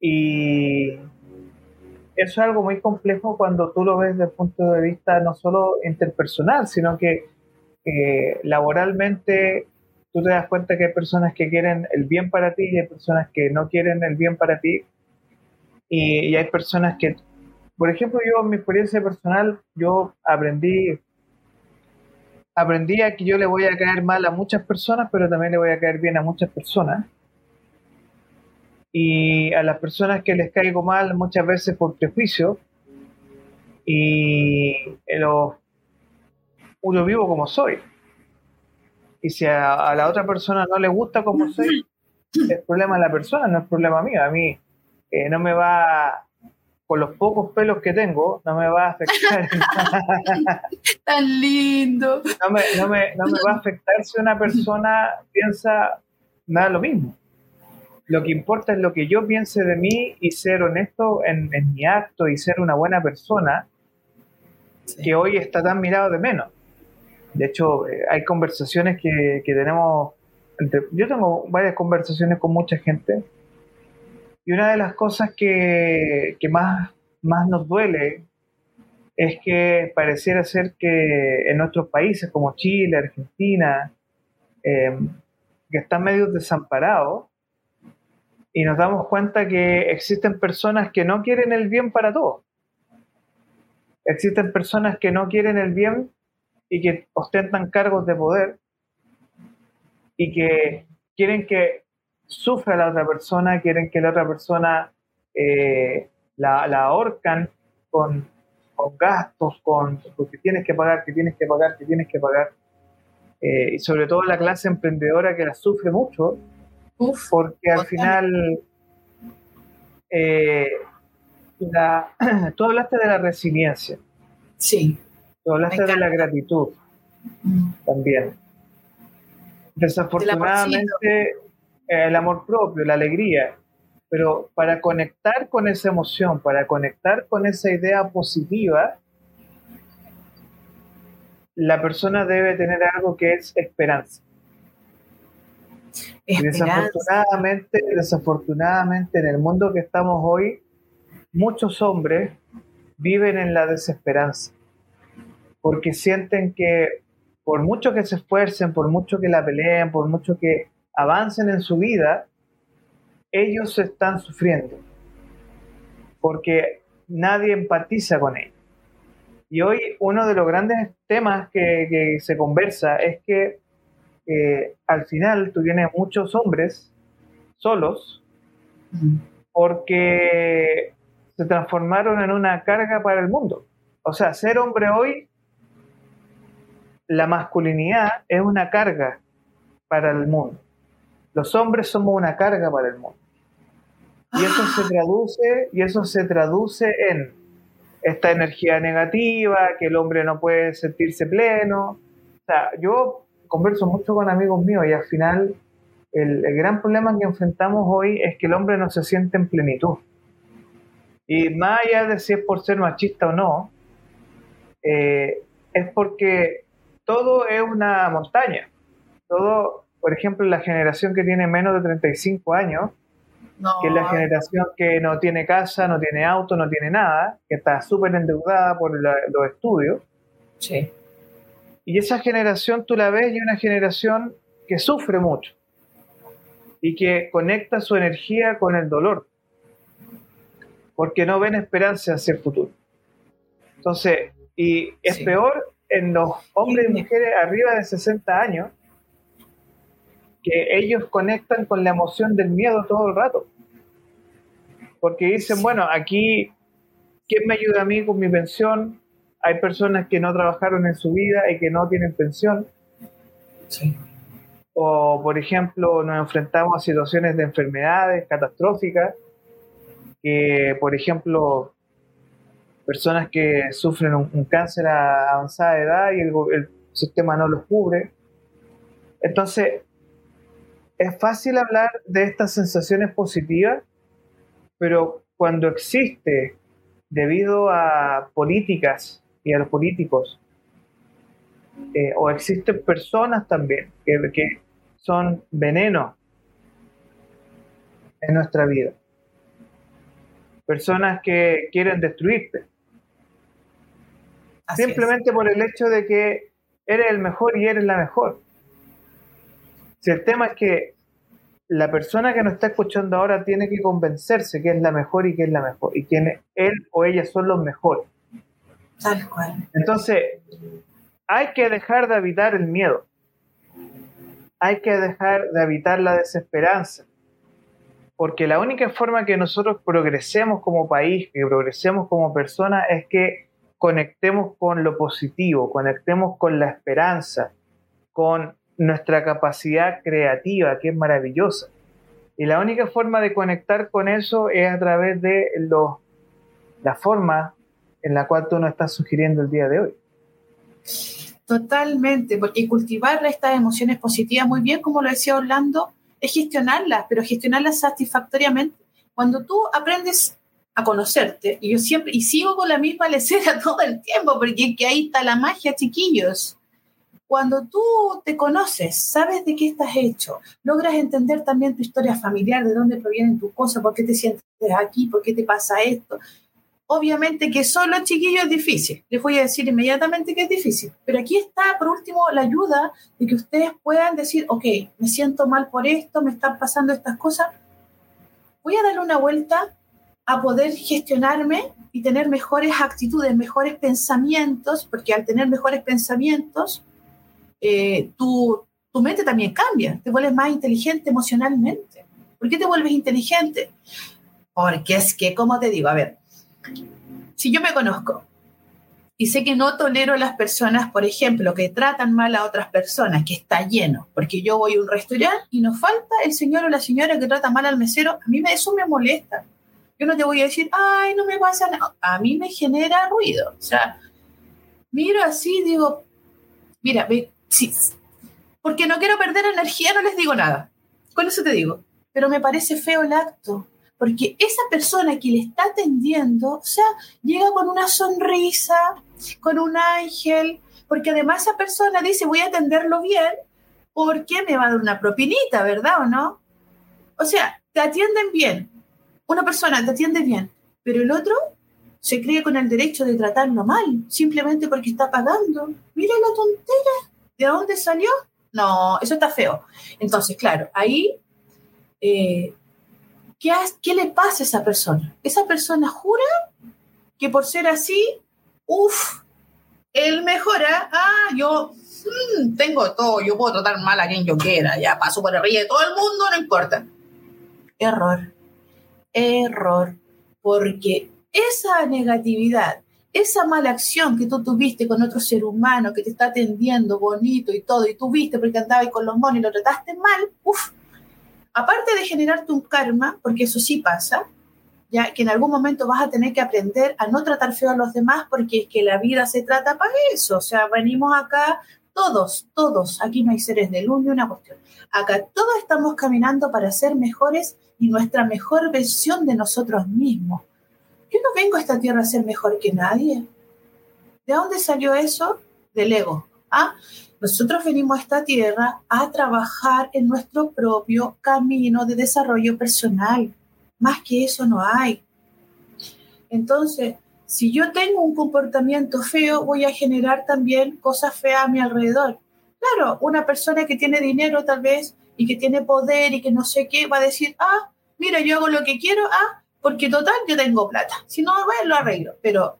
Y eso es algo muy complejo cuando tú lo ves desde el punto de vista no solo interpersonal, sino que eh, laboralmente tú te das cuenta que hay personas que quieren el bien para ti y hay personas que no quieren el bien para ti. Y, hay personas que, por ejemplo, yo en mi experiencia personal, yo aprendí aprendí a que yo le voy a caer mal a muchas personas, pero también le voy a caer bien a muchas personas. Y a las personas que les caigo mal muchas veces por prejuicio, y lo, lo vivo como soy. Y si a, la otra persona no le gusta como soy, es problema de la persona, no es problema mío. A mí eh, no me va, con los pocos pelos que tengo, no me va a afectar. [LAUGHS] Tan lindo. No me, no, me, no me va a afectar si una persona piensa nada lo mismo. Lo que importa es lo que yo piense de mí y ser honesto en, en mi acto y ser una buena persona que hoy está tan mirado de menos. De hecho, eh, hay conversaciones que, que tenemos, yo tengo varias conversaciones con mucha gente y una de las cosas que, que más, más nos duele es que pareciera ser que en otros países como Chile, Argentina, eh, que están medio desamparados, y nos damos cuenta que existen personas que no quieren el bien para todos. Existen personas que no quieren el bien y que ostentan cargos de poder y que quieren que sufra la otra persona, quieren que la otra persona eh, la, la, ahorcan con, con, gastos, con porque tienes que pagar, que tienes que pagar, que tienes que pagar. Eh, y sobre todo la clase emprendedora que la sufre mucho, porque al final eh, la, [CLEARS THROAT] tú hablaste de la resiliencia. Sí. Tú hablaste de la gratitud mm. también. Desafortunadamente, el amor propio, la alegría, pero para conectar con esa emoción, para conectar con esa idea positiva, la persona debe tener algo que es esperanza. Y desafortunadamente, desafortunadamente, en el mundo que estamos hoy, muchos hombres viven en la desesperanza, porque sienten que por mucho que se esfuercen, por mucho que la peleen, por mucho que avancen en su vida, ellos están sufriendo, porque nadie empatiza con ellos. Y hoy uno de los grandes temas que, se conversa es que eh, al final tú tienes muchos hombres solos porque se transformaron en una carga para el mundo. O sea, ser hombre hoy, la masculinidad es una carga para el mundo. Los hombres somos una carga para el mundo. Y eso se ah. traduce, y eso se traduce en esta energía negativa, que el hombre no puede sentirse pleno. O sea, yo converso mucho con amigos míos y al final el, gran problema que enfrentamos hoy es que el hombre no se siente en plenitud. Y más allá de si es por ser machista o no, eh, es porque todo es una montaña. Todo, por ejemplo, la generación que tiene menos de 35 años, que es la generación que no tiene casa, no tiene auto, no tiene nada, que está súper endeudada por los estudios. Sí. Y esa generación tú la ves y una generación que sufre mucho y que conecta su energía con el dolor, porque no ven esperanza hacia el futuro. Entonces, y es peor en los hombres y mujeres arriba de 60 años, que ellos conectan con la emoción del miedo todo el rato. Porque dicen, bueno, aquí, ¿quién me ayuda a mí con mi pensión? Hay personas que no trabajaron en su vida y que no tienen pensión. Sí. O, por ejemplo, nos enfrentamos a situaciones de enfermedades catastróficas, que, por ejemplo, personas que sufren un, cáncer a avanzada edad y el, el sistema no los cubre. Entonces, es fácil hablar de estas sensaciones positivas, pero cuando existe, debido a políticas y a los políticos, eh, o existen personas también que, que son veneno en nuestra vida. Personas que quieren destruirte. simplemente por el hecho de que eres el mejor y eres la mejor. Si el tema es que la persona que nos está escuchando ahora tiene que convencerse que es la mejor y que es la mejor, y que él o ella son los mejores. Tal cual. Entonces, hay que dejar de habitar el miedo. Hay que dejar de habitar la desesperanza. Porque la única forma que nosotros progresemos como país, que progresemos como personas, es que conectemos con lo positivo, conectemos con la esperanza, con nuestra capacidad creativa, que es maravillosa. Y la única forma de conectar con eso es a través de los, la forma en la cual tú nos estás sugiriendo el día de hoy. Totalmente, porque cultivar estas emociones positivas muy bien, como lo decía Orlando, es gestionarlas, pero gestionarlas satisfactoriamente. Cuando tú aprendes a conocerte, y yo siempre, y sigo con la misma lecera [LAUGHS] todo el tiempo, porque que ahí está la magia, chiquillos. Cuando tú te conoces, sabes de qué estás hecho, logras entender también tu historia familiar, de dónde provienen tus cosas, por qué te sientes aquí, por qué te pasa esto, Obviamente que solo chiquillo es difícil. Les voy a decir inmediatamente que es difícil. Pero aquí está, por último, la ayuda de que ustedes puedan decir, ok, me siento mal por esto, me están pasando estas cosas. Voy a darle una vuelta a poder gestionarme y tener mejores actitudes, mejores pensamientos, porque al tener mejores pensamientos, eh, tu, tu mente también cambia, te vuelves más inteligente emocionalmente. ¿Por qué te vuelves inteligente? Porque es que, como te digo, a ver, si yo me conozco y sé que no tolero a las personas, por ejemplo, que tratan mal a otras personas, que está lleno, porque yo voy a un restaurante y nos falta el señor o la señora que trata mal al mesero, a mí eso me molesta. Yo no te voy a decir, ay, no me pasa nada. A mí me genera ruido. O sea, miro así, digo, mira, sí, porque no quiero perder energía, no les digo nada. Con eso te digo. Pero me parece feo el acto porque esa persona que le está atendiendo, o sea, llega con una sonrisa, con un ángel, porque además esa persona dice, voy a atenderlo bien, porque me va a dar una propinita, ¿verdad o no? O sea, te atienden bien, una persona te atiende bien, pero el otro se cree con el derecho de tratarlo mal, simplemente porque está pagando. Mira la tontera, ¿de dónde salió? No, eso está feo. Entonces, claro, ahí eh, ¿qué, le pasa a esa persona? Esa persona jura que por ser así, uff, él mejora, ah, yo mm, tengo todo, yo puedo tratar mal a quien yo quiera, ya paso por arriba de todo el mundo, no importa. Error, error, porque esa negatividad, esa mala acción que tú tuviste con otro ser humano que te está atendiendo bonito y todo, y tú viste porque andabas con los monos y lo trataste mal, uff, aparte de generarte un karma, porque eso sí pasa, ya que en algún momento vas a tener que aprender a no tratar feo a los demás, porque es que la vida se trata para eso. O sea, venimos acá todos, todos, aquí no hay seres de luz ni una cuestión. Acá todos estamos caminando para ser mejores y nuestra mejor versión de nosotros mismos. Yo no vengo a esta tierra a ser mejor que nadie. ¿De dónde salió eso? Del ego. ¿Ah? Nosotros venimos a esta tierra a trabajar en nuestro propio camino de desarrollo personal. Más que eso no hay. Entonces, si yo tengo un comportamiento feo, voy a generar también cosas feas a mi alrededor. Claro, una persona que tiene dinero tal vez y que tiene poder y que no sé qué, va a decir, ah, mira, yo hago lo que quiero, ah, porque total yo tengo plata. Si no, bueno, lo arreglo. Pero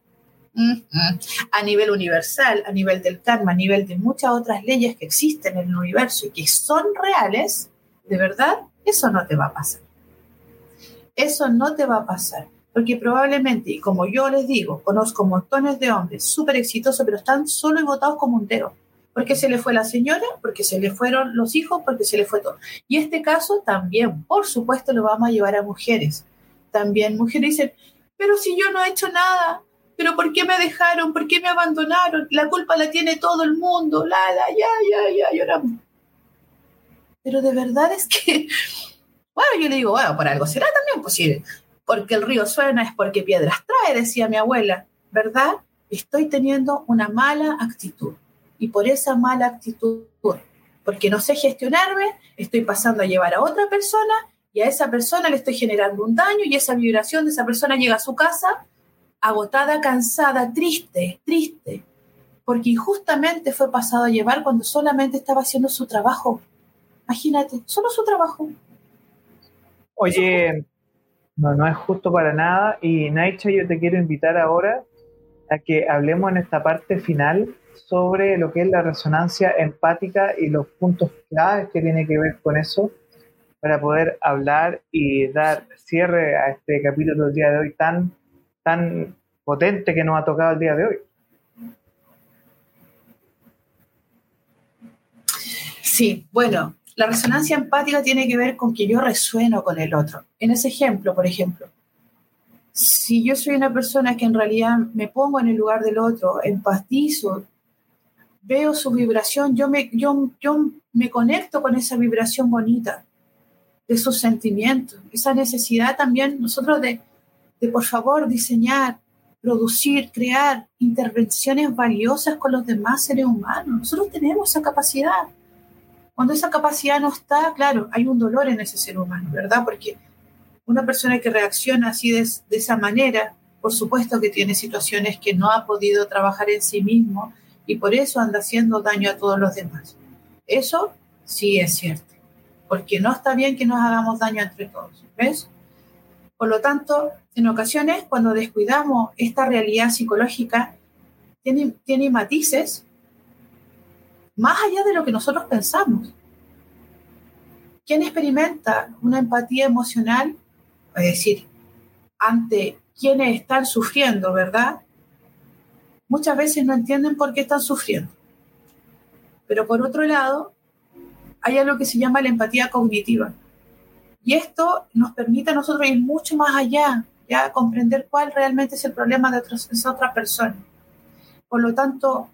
a nivel universal, a nivel del karma, a nivel de muchas otras leyes que existen en el universo y que son reales, de verdad, eso no te va a pasar. Eso no te va a pasar. Porque probablemente, y como yo les digo, conozco montones de hombres súper exitosos, pero están solo y votados como un dedo. Porque se le fue la señora, porque se le fueron los hijos, porque se le fue todo. Y este caso también, por supuesto, lo vamos a llevar a mujeres. También mujeres dicen, pero si yo no he hecho nada, pero ¿por qué me dejaron? ¿Por qué me abandonaron? La culpa la tiene todo el mundo, la, la, ya, ya, ya, lloramos. Pero de verdad es que, [LAUGHS] bueno, yo le digo, bueno, por algo será también posible. Porque el río suena es porque piedras trae, decía mi abuela, ¿verdad? Estoy teniendo una mala actitud. Y por esa mala actitud, porque no sé gestionarme, estoy pasando a llevar a otra persona y a esa persona le estoy generando un daño y esa vibración de esa persona llega a su casa agotada, cansada, triste, triste, porque injustamente fue pasado a llevar cuando solamente estaba haciendo su trabajo. Imagínate, solo su trabajo. Oye, no, no es justo para nada. Y Naicha, yo te quiero invitar ahora a que hablemos en esta parte final sobre lo que es la resonancia empática y los puntos claves que tiene que ver con eso para poder hablar y dar cierre a este capítulo del día de hoy tan, tan potente que nos ha tocado el día de hoy. Sí, bueno, la resonancia empática tiene que ver con que yo resueno con el otro. En ese ejemplo, por ejemplo, si yo soy una persona que en realidad me pongo en el lugar del otro, empatizo, veo su vibración, yo me, yo, yo me conecto con esa vibración bonita de sus sentimientos, esa necesidad también nosotros de, de por favor diseñar, producir, crear intervenciones valiosas con los demás seres humanos. Nosotros tenemos esa capacidad. Cuando esa capacidad no está, claro, hay un dolor en ese ser humano, ¿verdad? Porque una persona que reacciona así de, esa manera, por supuesto que tiene situaciones que no ha podido trabajar en sí mismo y por eso anda haciendo daño a todos los demás. Eso sí es cierto, porque no está bien que nos hagamos daño entre todos, ¿ves? Por lo tanto, en ocasiones, cuando descuidamos esta realidad psicológica, tiene, matices más allá de lo que nosotros pensamos. ¿Quién experimenta una empatía emocional es decir, ante quienes están sufriendo, ¿verdad? Muchas veces no entienden por qué están sufriendo. Pero por otro lado, hay algo que se llama la empatía cognitiva. Y esto nos permite a nosotros ir mucho más allá, ya comprender cuál realmente es el problema de esa otra persona. Por lo tanto,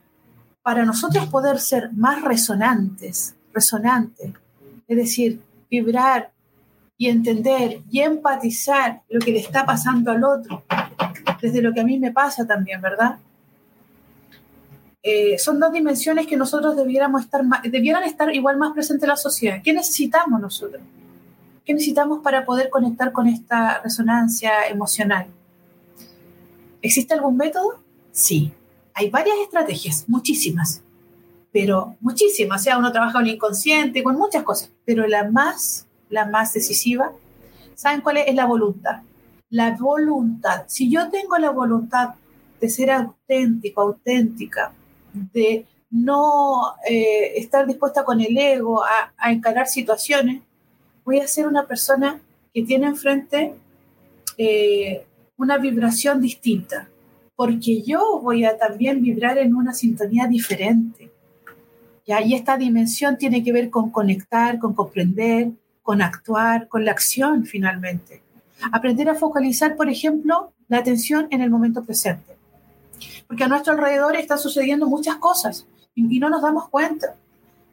para nosotros poder ser más resonantes, resonantes, es decir, vibrar y entender y empatizar lo que le está pasando al otro, desde lo que a mí me pasa también, ¿verdad? Eh, son dos dimensiones que nosotros debiéramos estar debieran estar igual más presentes en la sociedad. ¿Qué necesitamos nosotros? ¿Qué necesitamos para poder conectar con esta resonancia emocional? ¿Existe algún método? Sí. Hay varias estrategias, muchísimas, pero muchísimas. O sea, uno trabaja con el inconsciente, con muchas cosas, pero la más la más decisiva, ¿saben cuál es? la voluntad. La voluntad. Si yo tengo la voluntad de ser auténtico, auténtica, de no eh, estar dispuesta con el ego a, encarar situaciones, voy a ser una persona que tiene enfrente eh, una vibración distinta, porque yo voy a también vibrar en una sintonía diferente. Y esta dimensión tiene que ver con conectar, con comprender, con actuar, con la acción finalmente. Aprender a focalizar, por ejemplo, la atención en el momento presente. Porque a nuestro alrededor están sucediendo muchas cosas y, no nos damos cuenta.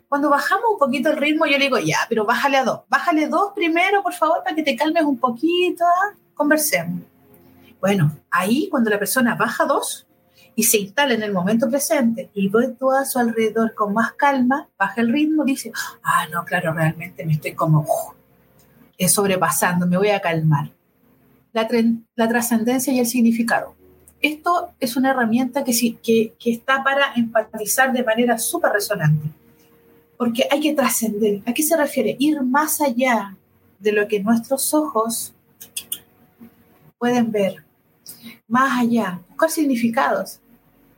Cuando bajamos un poquito el ritmo, yo le digo, ya, pero bájale a dos. Bájale dos primero, por favor, para que te calmes un poquito. ¿ah? Conversemos. Bueno, ahí cuando la persona baja dos, y se instala en el momento presente y ve todo a su alrededor con más calma, baja el ritmo, dice, ah, no, claro, realmente me estoy como uh, sobrepasando, me voy a calmar. La, la trascendencia y el significado. Esto es una herramienta que, que, que está para empatizar de manera súper resonante, porque hay que trascender. ¿A qué se refiere? Ir más allá de lo que nuestros ojos pueden ver, más allá, buscar significados.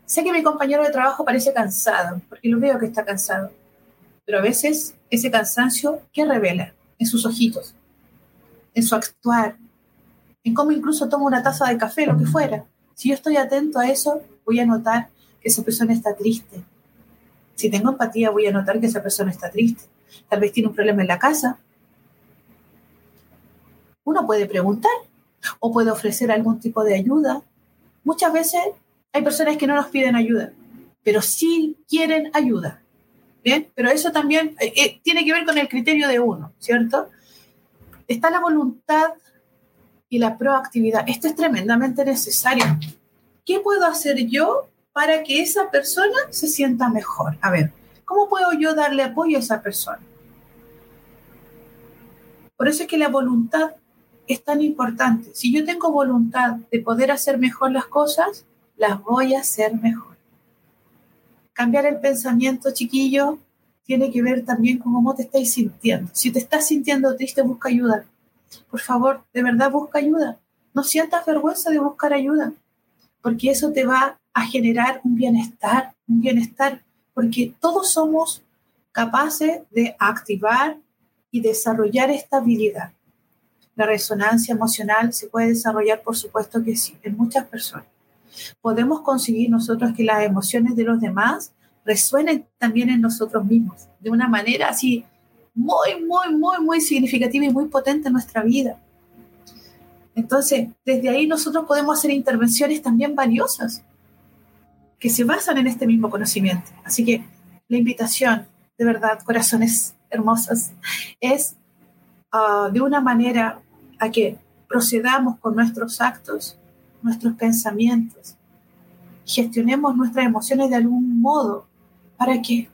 Sé que mi compañero de trabajo parece cansado, porque lo veo que está cansado, pero a veces ese cansancio, ¿qué revela? En sus ojitos, en su actuar, en cómo incluso toma una taza de café, lo que fuera. Si yo estoy atento a eso, voy a notar que esa persona está triste. Si tengo empatía, voy a notar que esa persona está triste. Tal vez tiene un problema en la casa. Uno puede preguntar o puede ofrecer algún tipo de ayuda. Muchas veces hay personas que no nos piden ayuda, pero sí quieren ayuda. ¿Bien? Pero eso también eh, eh, tiene que ver con el criterio de uno, ¿cierto? Está la voluntad y la proactividad. Esto es tremendamente necesario. ¿Qué puedo hacer yo para que esa persona se sienta mejor? A ver, ¿cómo puedo yo darle apoyo a esa persona? Por eso es que la voluntad es tan importante. Si yo tengo voluntad de poder hacer mejor las cosas, las voy a hacer mejor. Cambiar el pensamiento, chiquillo, tiene que ver también con cómo te estáis sintiendo. Si te estás sintiendo triste, busca ayuda. Por favor, de verdad busca ayuda. No sientas vergüenza de buscar ayuda, porque eso te va a generar un bienestar, un bienestar, porque todos somos capaces de activar y desarrollar esta habilidad. La resonancia emocional se puede desarrollar, por supuesto que sí, en muchas personas. Podemos conseguir nosotros que las emociones de los demás resuenen también en nosotros mismos, de una manera así muy, muy, muy, muy significativa y muy potente en nuestra vida. Entonces, desde ahí nosotros podemos hacer intervenciones también valiosas que se basan en este mismo conocimiento. Así que la invitación, de verdad, corazones hermosos, es ah, de una manera a que procedamos con nuestros actos, nuestros pensamientos, gestionemos nuestras emociones de algún modo. ¿Para qué?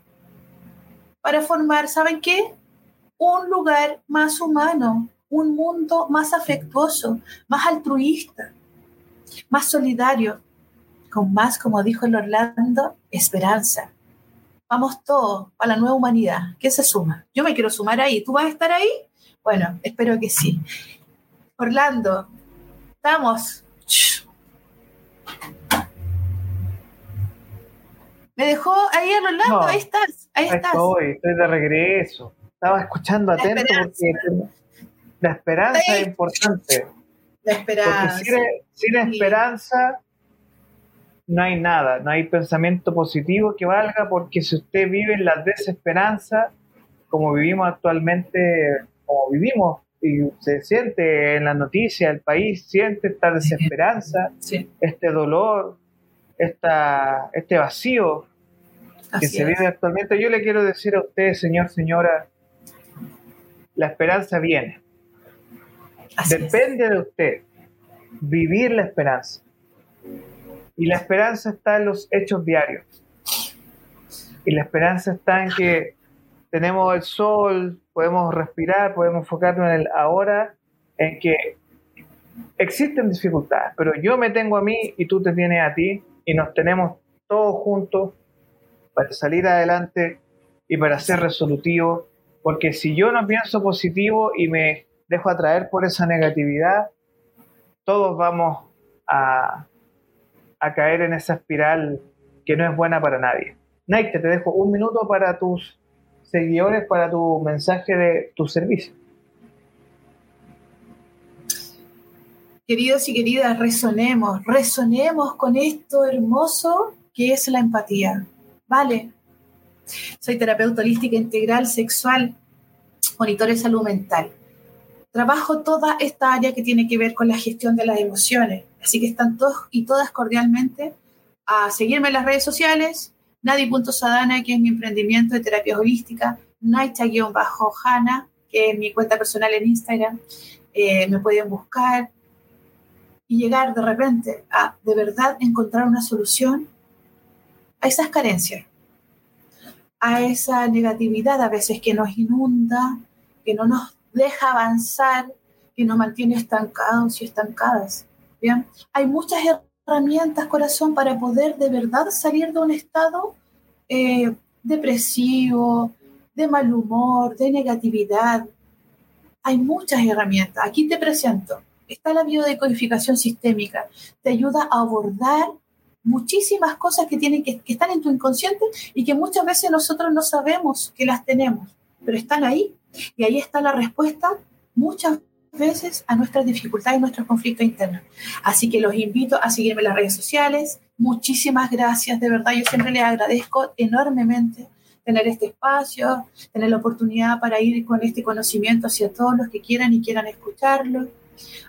Para formar, ¿saben qué? Un lugar más humano, un mundo más afectuoso, más altruista, más solidario, con más, como dijo el Orlando, esperanza. Vamos todos a la nueva humanidad. ¿Qué se suma? Yo me quiero sumar ahí. ¿Tú vas a estar ahí? Bueno, espero que sí. Orlando, estamos. Me dejó ahí el Orlando, ahí estás, ahí, estás. Estoy, estoy de regreso. Estaba escuchando atento porque la esperanza es importante. La esperanza. Porque sin, esperanza no hay nada, no hay pensamiento positivo que valga, porque si usted vive en la desesperanza, como vivimos actualmente, como vivimos, y se siente en la noticia, el país siente esta desesperanza, este dolor, esta, este vacío que se vive actualmente. Yo le quiero decir a usted, señor, señora, la esperanza viene. Depende de usted vivir la esperanza. Y la esperanza está en los hechos diarios. Y la esperanza está en que tenemos el sol, podemos respirar, podemos enfocarnos en el ahora, en que existen dificultades, pero yo me tengo a mí y tú te tienes a ti y nos tenemos todos juntos para salir adelante y para ser resolutivos, porque si yo no pienso positivo y me dejo atraer por esa negatividad, todos vamos a, caer en esa espiral que no es buena para nadie. Nike, te dejo un minuto para tus seguidores, para tu mensaje de tu servicio. Queridos y queridas, resonemos, resonemos con esto hermoso que es la empatía. Vale, soy terapeuta holística integral sexual, monitor de salud mental trabajo toda esta área que tiene que ver con la gestión de las emociones. Así que están todos y todas cordialmente a seguirme en las redes sociales, nadi.sadana, que es mi emprendimiento de terapia holística, naita-hana, que es mi cuenta personal en Instagram. Eh, me pueden buscar y llegar de repente a de verdad encontrar una solución a esas carencias, a esa negatividad a veces que nos inunda, que no nos deja avanzar, y nos mantiene estancados y estancadas. ¿bien? Hay muchas herramientas, corazón, para poder de verdad salir de un estado eh, depresivo, de mal humor, de negatividad. Hay muchas herramientas. Aquí te presento. Está la biodecodificación sistémica. Te ayuda a abordar muchísimas cosas que, tienen que, que están en tu inconsciente y que muchas veces nosotros no sabemos que las tenemos, pero están ahí y ahí está la respuesta muchas veces a nuestras dificultades nuestros conflictos internos. Así que los invito a seguirme en las redes sociales. Muchísimas gracias, de verdad, yo siempre les agradezco enormemente tener este espacio, tener la oportunidad para ir con este conocimiento hacia todos los que quieran y quieran escucharlo.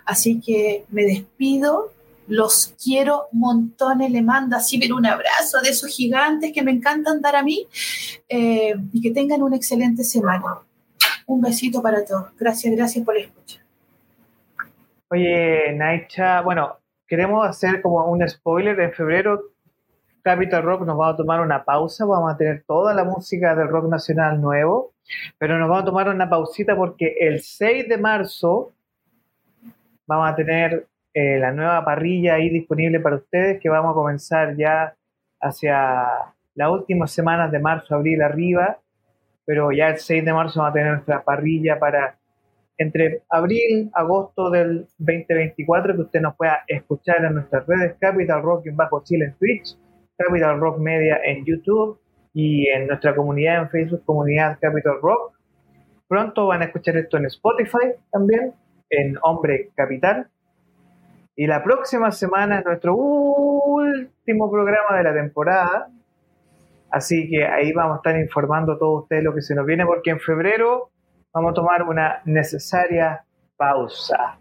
Así que me despido, los quiero montones, le mando así ver un abrazo de esos gigantes que me encantan dar a mí eh, y que tengan una excelente semana. Un besito para todos. Gracias, gracias por la escucha. Oye, Naicha, bueno, queremos hacer como un spoiler. En febrero, Capital Rock nos va a tomar una pausa. Vamos a tener toda la música del rock nacional nuevo, pero nos vamos a tomar una pausita porque el 6 de marzo vamos a tener eh, la nueva parrilla ahí disponible para ustedes que vamos a comenzar ya hacia las últimas semanas de marzo, abril arriba pero ya el 6 de marzo vamos a tener nuestra parrilla para entre abril, agosto del 2024, que usted nos pueda escuchar en nuestras redes Capital Rock en Bajo Chile en Twitch, Capital Rock Media en YouTube y en nuestra comunidad en Facebook, Comunidad Capital Rock. Pronto van a escuchar esto en Spotify también, en Hombre Capital. Y la próxima semana es nuestro último programa de la temporada. Así que ahí vamos a estar informando a todos ustedes lo que se nos viene, porque en febrero vamos a tomar una necesaria pausa.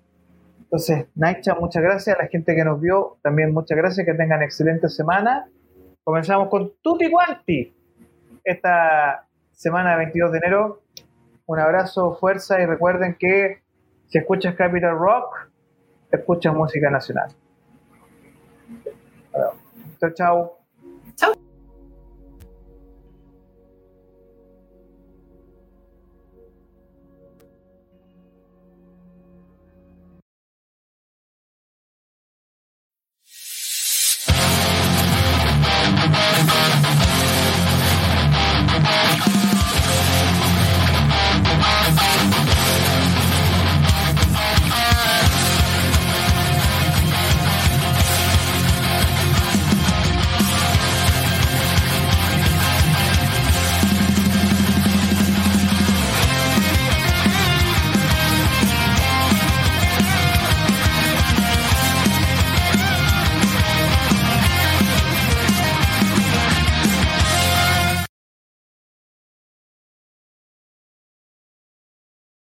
Entonces, Naicha, muchas gracias a la gente que nos vio. También muchas gracias, que tengan excelente semana. Comenzamos con Tutti Quanti esta semana 22 de enero. Un abrazo, fuerza y recuerden que si escuchas Capital Rock, escuchas música nacional. Chao, chao. Chao.